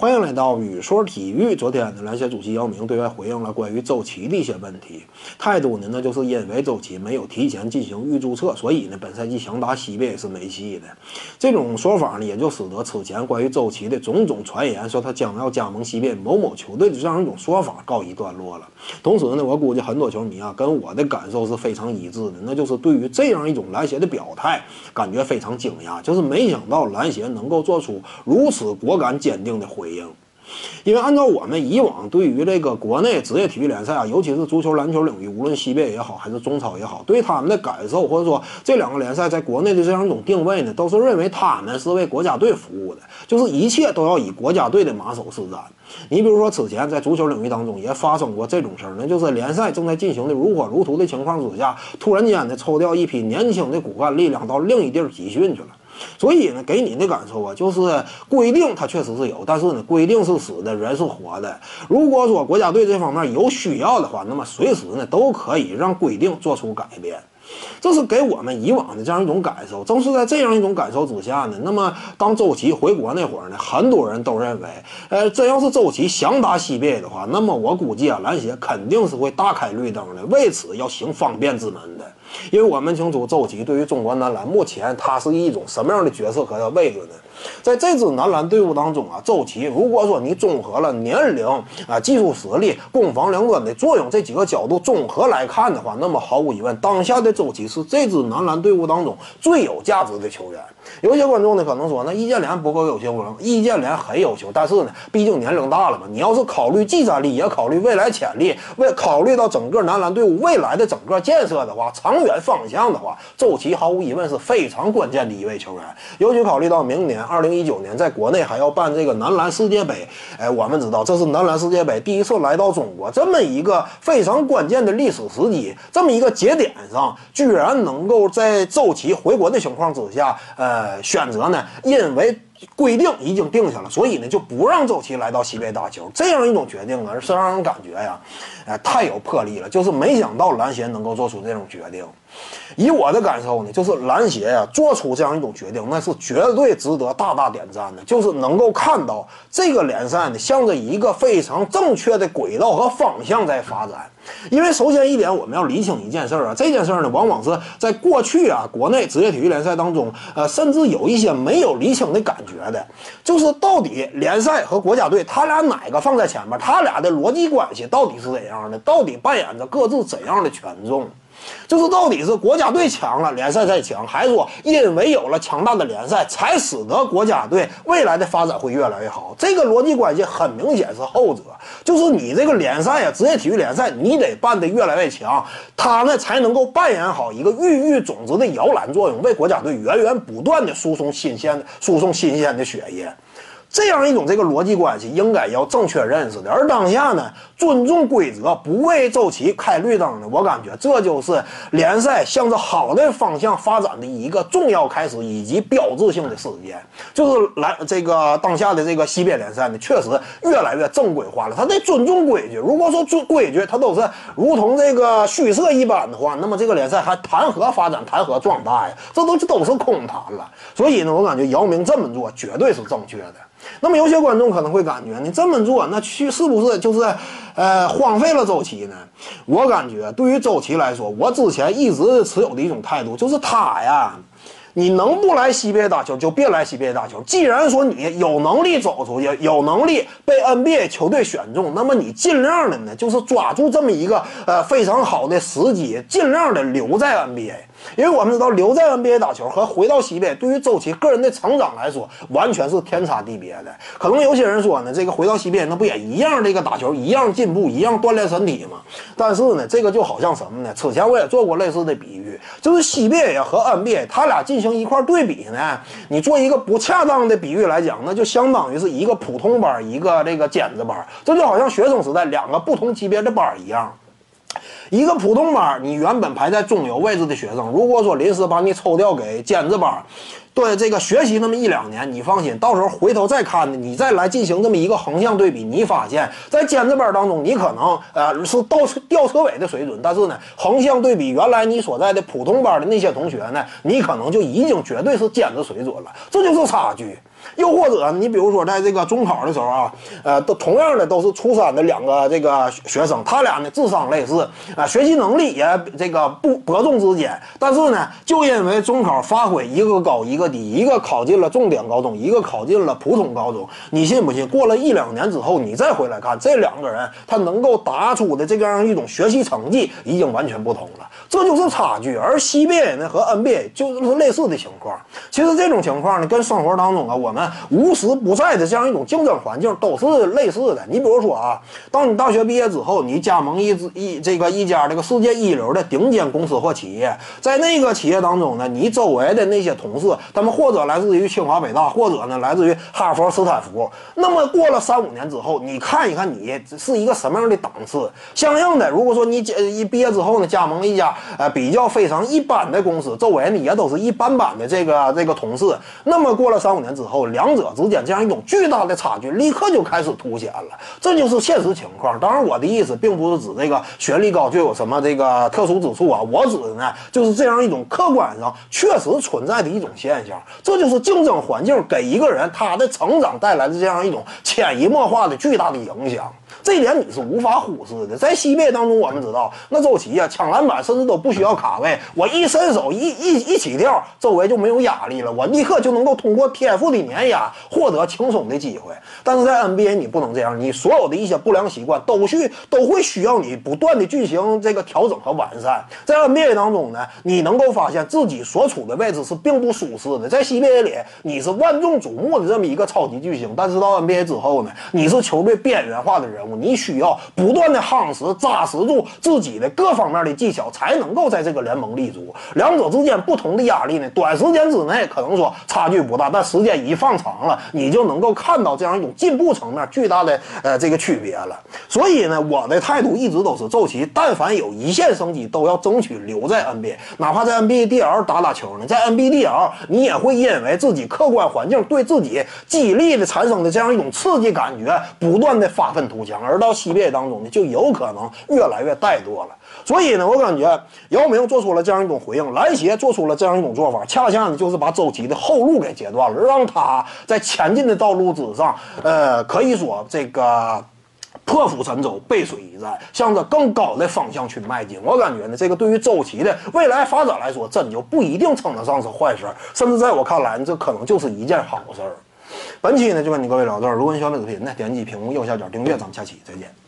欢迎来到雨说体育。昨天呢，篮协主席姚明对外回应了关于周琦的一些问题，态度呢，那就是因为周琦没有提前进行预注册，所以呢，本赛季想打西北是没戏的。这种说法呢，也就使得此前关于周琦的种种传言，说他将要加盟西北某某球队的这样一种说法告一段落了。同时呢，我估计很多球迷啊，跟我的感受是非常一致的，那就是对于这样一种篮协的表态，感觉非常惊讶，就是没想到篮协能够做出如此果敢坚定的回。回应，因为按照我们以往对于这个国内职业体育联赛啊，尤其是足球、篮球领域，无论西北也好，还是中超也好，对他们的感受，或者说这两个联赛在国内的这样一种定位呢，都是认为他们是为国家队服务的，就是一切都要以国家队的马首是瞻。你比如说，此前在足球领域当中也发生过这种事儿，那就是联赛正在进行的如火如荼的情况之下，突然间呢抽调一批年轻的骨干力量到另一地儿集训去了。所以呢，给你的感受啊，就是规定它确实是有，但是呢，规定是死的，人是活的。如果说国家队这方面有需要的话，那么随时呢都可以让规定做出改变。这是给我们以往的这样一种感受。正是在这样一种感受之下呢，那么当周琦回国那会儿呢，很多人都认为，呃，真要是周琦想打西北的话，那么我估计啊，篮协肯定是会大开绿灯的，为此要行方便之门的。因为我们清楚周琦对于中国男篮目前他是一种什么样的角色和位置呢？在这支男篮队伍当中啊，周琦如果说你综合了年龄啊、技术实力、攻防两端的作用这几个角度综合来看的话，那么毫无疑问，当下的周琦是这支男篮队伍当中最有价值的球员。有些观众呢可能说，那易建联不够优秀吗？易建联很优秀，但是呢，毕竟年龄大了嘛。你要是考虑技战力，也考虑未来潜力，为考虑到整个男篮队伍未来的整个建设的话，长远方向的话，周琦毫无疑问是非常关键的一位球员。尤其考虑到明年。二零一九年，在国内还要办这个男篮世界杯，哎，我们知道这是男篮世界杯第一次来到中国，这么一个非常关键的历史时机，这么一个节点上，居然能够在周琦回国的情况之下，呃，选择呢，因为。规定已经定下了，所以呢就不让周琦来到西北打球。这样一种决定呢，是让人感觉呀，哎，太有魄力了。就是没想到篮协能够做出这种决定。以我的感受呢，就是篮协呀做出这样一种决定，那是绝对值得大大点赞的。就是能够看到这个联赛呢，向着一个非常正确的轨道和方向在发展。因为首先一点，我们要理清一件事儿啊，这件事儿呢，往往是在过去啊，国内职业体育联赛当中，呃，甚至有一些没有理清的感觉的，就是到底联赛和国家队，他俩哪个放在前面？他俩的逻辑关系到底是怎样的？到底扮演着各自怎样的权重？就是到底是国家队强了，联赛再强，还是说因为有了强大的联赛，才使得国家队未来的发展会越来越好？这个逻辑关系很明显是后者，就是你这个联赛呀，职业体育联赛，你得办得越来越强，它呢才能够扮演好一个孕育种子的摇篮作用，为国家队源源不断的输送新鲜输送新鲜的血液。这样一种这个逻辑关系应该要正确认识的，而当下呢，尊重规则，不为周琦开绿灯的，我感觉这就是联赛向着好的方向发展的一个重要开始以及标志性的事件。就是来这个当下的这个西边联赛呢，确实越来越正规化了。他得尊重规矩，如果说遵规矩，他都是如同这个虚设一般的话，那么这个联赛还谈何发展，谈何壮大呀？这都都是空谈了。所以呢，我感觉姚明这么做绝对是正确的。那么有些观众可能会感觉，你这么做，那去是不是就是，呃，荒废了周琦呢？我感觉对于周琦来说，我之前一直持有的一种态度就是他呀，你能不来西边打球就别来西边打球。既然说你有能力走出去，有能力被 NBA 球队选中，那么你尽量的呢，就是抓住这么一个呃非常好的时机，尽量的留在 NBA。因为我们知道留在 NBA 打球和回到西北，对于周琦个人的成长来说，完全是天差地别的。可能有些人说呢，这个回到西北那不也一样？这个打球一样进步，一样锻炼身体吗？但是呢，这个就好像什么呢？此前我也做过类似的比喻，就是西北呀和 NBA，他俩进行一块对比呢。你做一个不恰当的比喻来讲，那就相当于是一个普通班，一个这个尖子班，这就好像学生时代两个不同级别的班一样。一个普通班，你原本排在中游位置的学生，如果说临时把你抽调给尖子班，对这个学习那么一两年，你放心，到时候回头再看呢，你再来进行这么一个横向对比，你发现，在尖子班当中，你可能呃是倒车吊车尾的水准，但是呢，横向对比原来你所在的普通班的那些同学呢，你可能就已经绝对是尖子水准了，这就是差距。又或者你比如说在这个中考的时候啊，呃，都同样的都是初三的两个这个学生，他俩呢智商类似啊，学习能力也这个不伯仲之间，但是呢，就因为中考发挥一个高一个低，一个考进了重点高中，一个考进了普通高中，你信不信？过了一两年之后，你再回来看这两个人，他能够打出的这样一种学习成绩已经完全不同了，这就是差距。而 CBA 呢和 NBA 就是类似的情况。其实这种情况呢，跟生活当中啊我们无时不在的这样一种竞争环境都是类似的。你比如说啊，当你大学毕业之后，你加盟一一这个一家这个世界一流的顶尖公司或企业，在那个企业当中呢，你周围的那些同事，他们或者来自于清华北大，或者呢来自于哈佛斯坦福。那么过了三五年之后，你看一看你是一个什么样的档次。相应的，如果说你一毕业之后呢，加盟一家呃比较非常一般的公司，周围呢也都是一般般的这个这个同事，那么过了三五年之后，两者之间这样一种巨大的差距立刻就开始凸显了。这就是现实情况。当然，我的意思并不是指这个学历高就有什么这个特殊之处啊，我指的呢就是这样一种客观上确实存在的一种现象。这就是竞争环境给一个人他的成长带来的这样一种潜移默化的巨大的影响。这一点你是无法忽视的。在西贝当中，我们知道那周琦啊，抢篮板甚至都不需要卡位，我一伸手一一一起跳，周围就没有压力了，我立刻就能够通过天赋的碾压获得轻松的机会。但是在 NBA 你不能这样，你所有的一些不良习惯都需都会需要你不断的进行这个调整和完善。在 NBA 当中呢，你能够发现自己所处的位置是并不舒适的。在 CBA 里，你是万众瞩目的这么一个超级巨星，但是到 NBA 之后呢，你是球队边缘化的人物。你需要不断的夯实、扎实住自己的各方面的技巧，才能够在这个联盟立足。两者之间不同的压力呢，短时间之内可能说差距不大，但时间一放长了，你就能够看到这样一种进步层面巨大的呃这个区别了。所以呢，我的态度一直都是，周琦但凡有一线生机，都要争取留在 NBA，哪怕在 NBADL 打打球呢，在 NBADL 你也会因为自己客观环境对自己激励的产生的这样一种刺激感觉，不断的发愤图强。而到 CBA 当中呢，就有可能越来越怠惰了。所以呢，我感觉姚明做出了这样一种回应，篮协做出了这样一种做法，恰恰呢就是把周琦的后路给截断了，让他啊在前进的道路之上，呃，可以说这个破釜沉舟，背水一战，向着更高的方向去迈进。我感觉呢，这个对于周琦的未来发展来说，真就不一定称得上是坏事，甚至在我看来，这可能就是一件好事儿。本期呢就跟你各位聊到这儿，如果你喜欢这视频呢，点击屏幕右下角订阅，咱们下期再见。